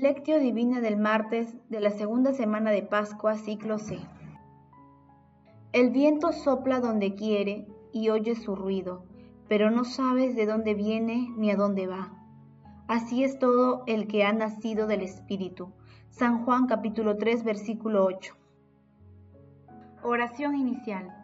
Lectio Divina del martes de la segunda semana de Pascua, ciclo C. El viento sopla donde quiere y oyes su ruido, pero no sabes de dónde viene ni a dónde va. Así es todo el que ha nacido del Espíritu. San Juan capítulo 3 versículo 8. Oración inicial.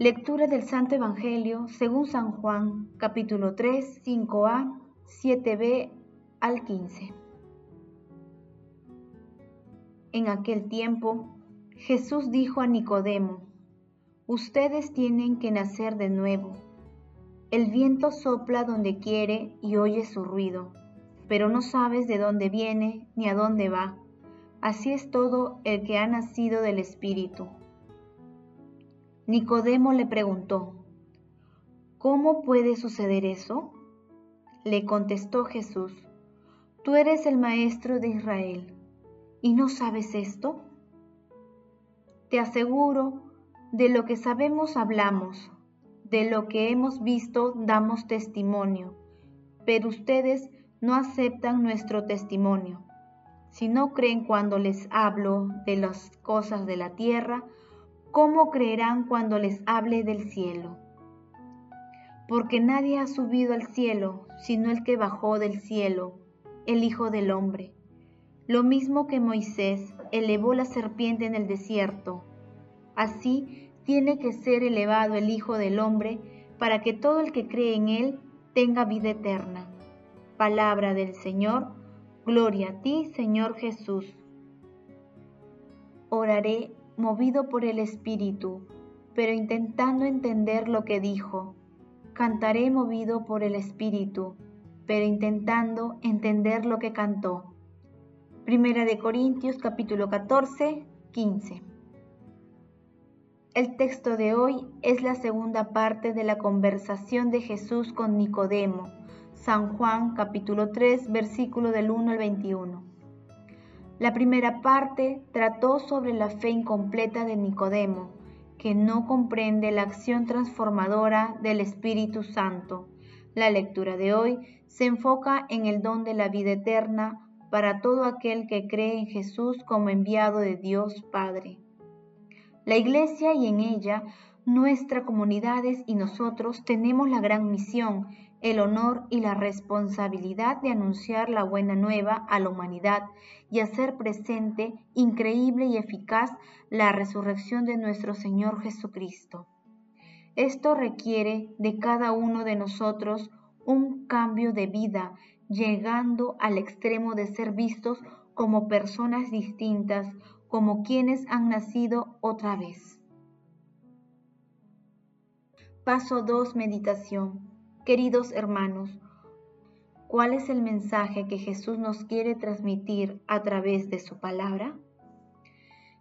Lectura del Santo Evangelio según San Juan, capítulo 3, 5a 7b al 15. En aquel tiempo, Jesús dijo a Nicodemo, Ustedes tienen que nacer de nuevo. El viento sopla donde quiere y oye su ruido, pero no sabes de dónde viene ni a dónde va. Así es todo el que ha nacido del Espíritu. Nicodemo le preguntó, ¿Cómo puede suceder eso? Le contestó Jesús, Tú eres el Maestro de Israel, ¿y no sabes esto? Te aseguro, de lo que sabemos hablamos, de lo que hemos visto damos testimonio, pero ustedes no aceptan nuestro testimonio. Si no creen cuando les hablo de las cosas de la tierra, ¿cómo creerán cuando les hable del cielo? porque nadie ha subido al cielo, sino el que bajó del cielo, el Hijo del Hombre. Lo mismo que Moisés elevó la serpiente en el desierto, así tiene que ser elevado el Hijo del Hombre para que todo el que cree en él tenga vida eterna. Palabra del Señor, gloria a ti, Señor Jesús. Oraré movido por el Espíritu, pero intentando entender lo que dijo cantaré movido por el Espíritu, pero intentando entender lo que cantó. Primera de Corintios capítulo 14, 15. El texto de hoy es la segunda parte de la conversación de Jesús con Nicodemo, San Juan capítulo 3, versículo del 1 al 21. La primera parte trató sobre la fe incompleta de Nicodemo, que no comprende la acción transformadora del Espíritu Santo. La lectura de hoy se enfoca en el don de la vida eterna para todo aquel que cree en Jesús como enviado de Dios Padre. La Iglesia y en ella nuestras comunidades y nosotros tenemos la gran misión, el honor y la responsabilidad de anunciar la buena nueva a la humanidad y hacer presente, increíble y eficaz la resurrección de nuestro Señor Jesucristo. Esto requiere de cada uno de nosotros un cambio de vida, llegando al extremo de ser vistos como personas distintas, como quienes han nacido otra vez. Paso 2. Meditación. Queridos hermanos, ¿cuál es el mensaje que Jesús nos quiere transmitir a través de su palabra?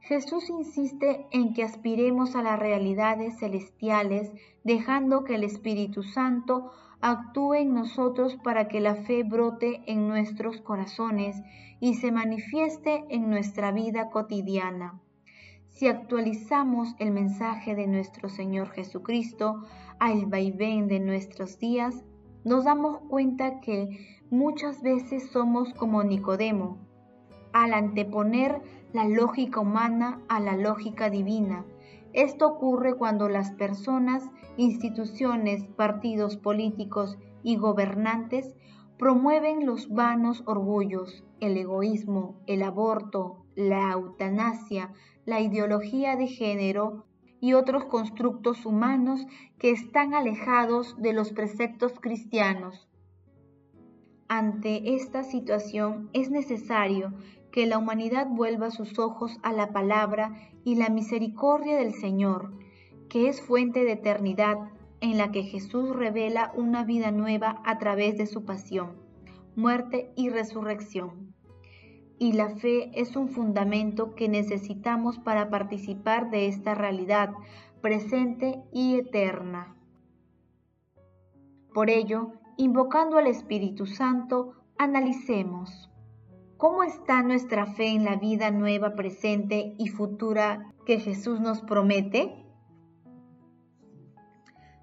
Jesús insiste en que aspiremos a las realidades celestiales, dejando que el Espíritu Santo actúe en nosotros para que la fe brote en nuestros corazones y se manifieste en nuestra vida cotidiana. Si actualizamos el mensaje de nuestro Señor Jesucristo al vaivén de nuestros días, nos damos cuenta que muchas veces somos como Nicodemo, al anteponer la lógica humana a la lógica divina. Esto ocurre cuando las personas, instituciones, partidos políticos y gobernantes promueven los vanos orgullos, el egoísmo, el aborto, la eutanasia, la ideología de género y otros constructos humanos que están alejados de los preceptos cristianos. Ante esta situación es necesario que la humanidad vuelva sus ojos a la palabra y la misericordia del Señor, que es fuente de eternidad, en la que Jesús revela una vida nueva a través de su pasión, muerte y resurrección. Y la fe es un fundamento que necesitamos para participar de esta realidad presente y eterna. Por ello, invocando al Espíritu Santo, analicemos cómo está nuestra fe en la vida nueva, presente y futura que Jesús nos promete.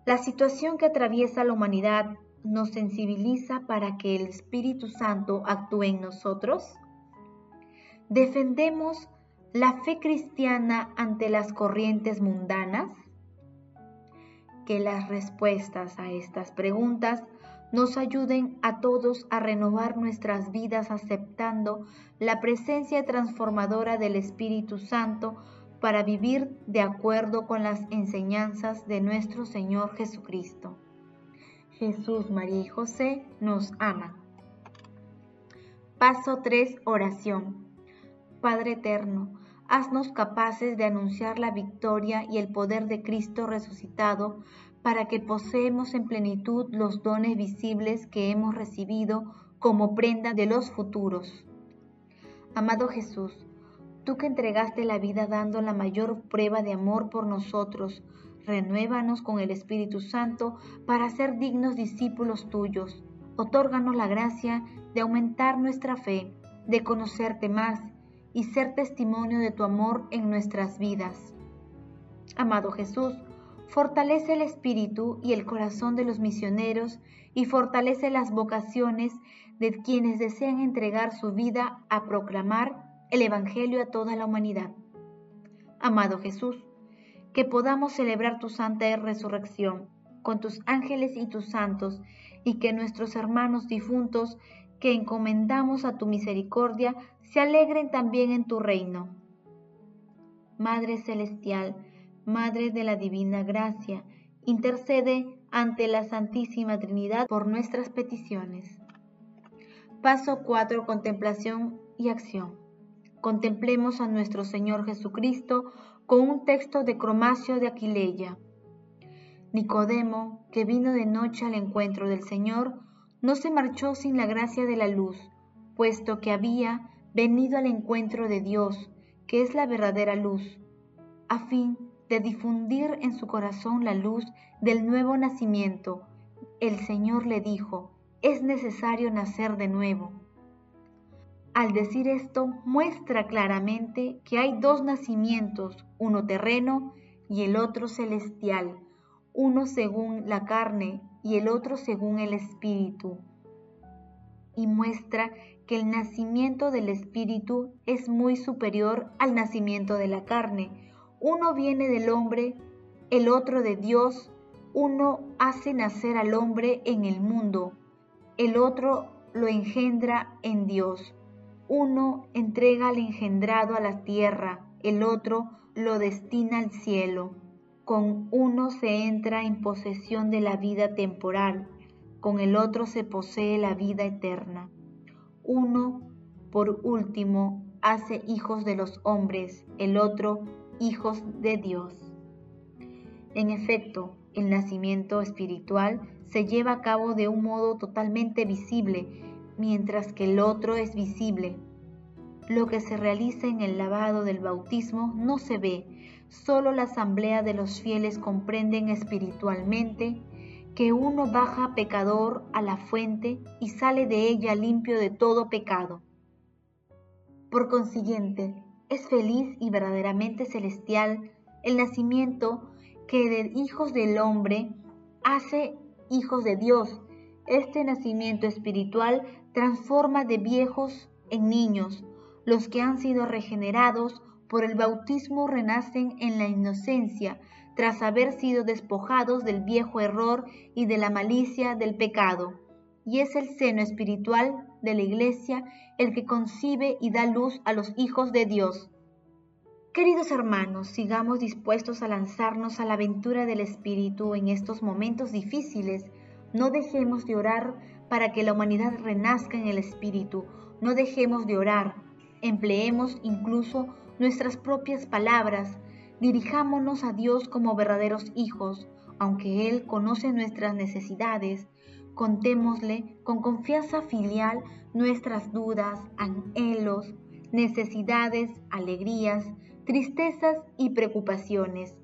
La situación que atraviesa la humanidad nos sensibiliza para que el Espíritu Santo actúe en nosotros. ¿Defendemos la fe cristiana ante las corrientes mundanas? Que las respuestas a estas preguntas nos ayuden a todos a renovar nuestras vidas aceptando la presencia transformadora del Espíritu Santo para vivir de acuerdo con las enseñanzas de nuestro Señor Jesucristo. Jesús, María y José nos aman. Paso 3. Oración. Padre Eterno, haznos capaces de anunciar la victoria y el poder de Cristo resucitado para que poseemos en plenitud los dones visibles que hemos recibido como prenda de los futuros. Amado Jesús, tú que entregaste la vida dando la mayor prueba de amor por nosotros, renuévanos con el Espíritu Santo para ser dignos discípulos tuyos. Otórganos la gracia de aumentar nuestra fe, de conocerte más y ser testimonio de tu amor en nuestras vidas. Amado Jesús, fortalece el espíritu y el corazón de los misioneros y fortalece las vocaciones de quienes desean entregar su vida a proclamar el Evangelio a toda la humanidad. Amado Jesús, que podamos celebrar tu santa resurrección con tus ángeles y tus santos y que nuestros hermanos difuntos que encomendamos a tu misericordia se alegren también en tu reino. Madre Celestial, Madre de la Divina Gracia, intercede ante la Santísima Trinidad por nuestras peticiones. Paso 4. Contemplación y acción. Contemplemos a nuestro Señor Jesucristo con un texto de Cromacio de Aquileia. Nicodemo, que vino de noche al encuentro del Señor, no se marchó sin la gracia de la luz, puesto que había venido al encuentro de Dios, que es la verdadera luz, a fin de difundir en su corazón la luz del nuevo nacimiento. El Señor le dijo, es necesario nacer de nuevo. Al decir esto, muestra claramente que hay dos nacimientos, uno terreno y el otro celestial, uno según la carne y el otro según el Espíritu. Y muestra que el nacimiento del Espíritu es muy superior al nacimiento de la carne. Uno viene del hombre, el otro de Dios, uno hace nacer al hombre en el mundo, el otro lo engendra en Dios. Uno entrega al engendrado a la tierra, el otro lo destina al cielo. Con uno se entra en posesión de la vida temporal, con el otro se posee la vida eterna. Uno, por último, hace hijos de los hombres, el otro hijos de Dios. En efecto, el nacimiento espiritual se lleva a cabo de un modo totalmente visible, mientras que el otro es visible. Lo que se realiza en el lavado del bautismo no se ve, Solo la asamblea de los fieles comprenden espiritualmente que uno baja pecador a la fuente y sale de ella limpio de todo pecado. Por consiguiente, es feliz y verdaderamente celestial el nacimiento que de hijos del hombre hace hijos de Dios. Este nacimiento espiritual transforma de viejos en niños. Los que han sido regenerados por el bautismo renacen en la inocencia tras haber sido despojados del viejo error y de la malicia del pecado. Y es el seno espiritual de la Iglesia el que concibe y da luz a los hijos de Dios. Queridos hermanos, sigamos dispuestos a lanzarnos a la aventura del Espíritu en estos momentos difíciles. No dejemos de orar para que la humanidad renazca en el Espíritu. No dejemos de orar. Empleemos incluso nuestras propias palabras, dirijámonos a Dios como verdaderos hijos, aunque Él conoce nuestras necesidades, contémosle con confianza filial nuestras dudas, anhelos, necesidades, alegrías, tristezas y preocupaciones.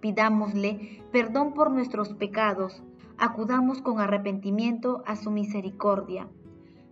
Pidámosle perdón por nuestros pecados, acudamos con arrepentimiento a su misericordia.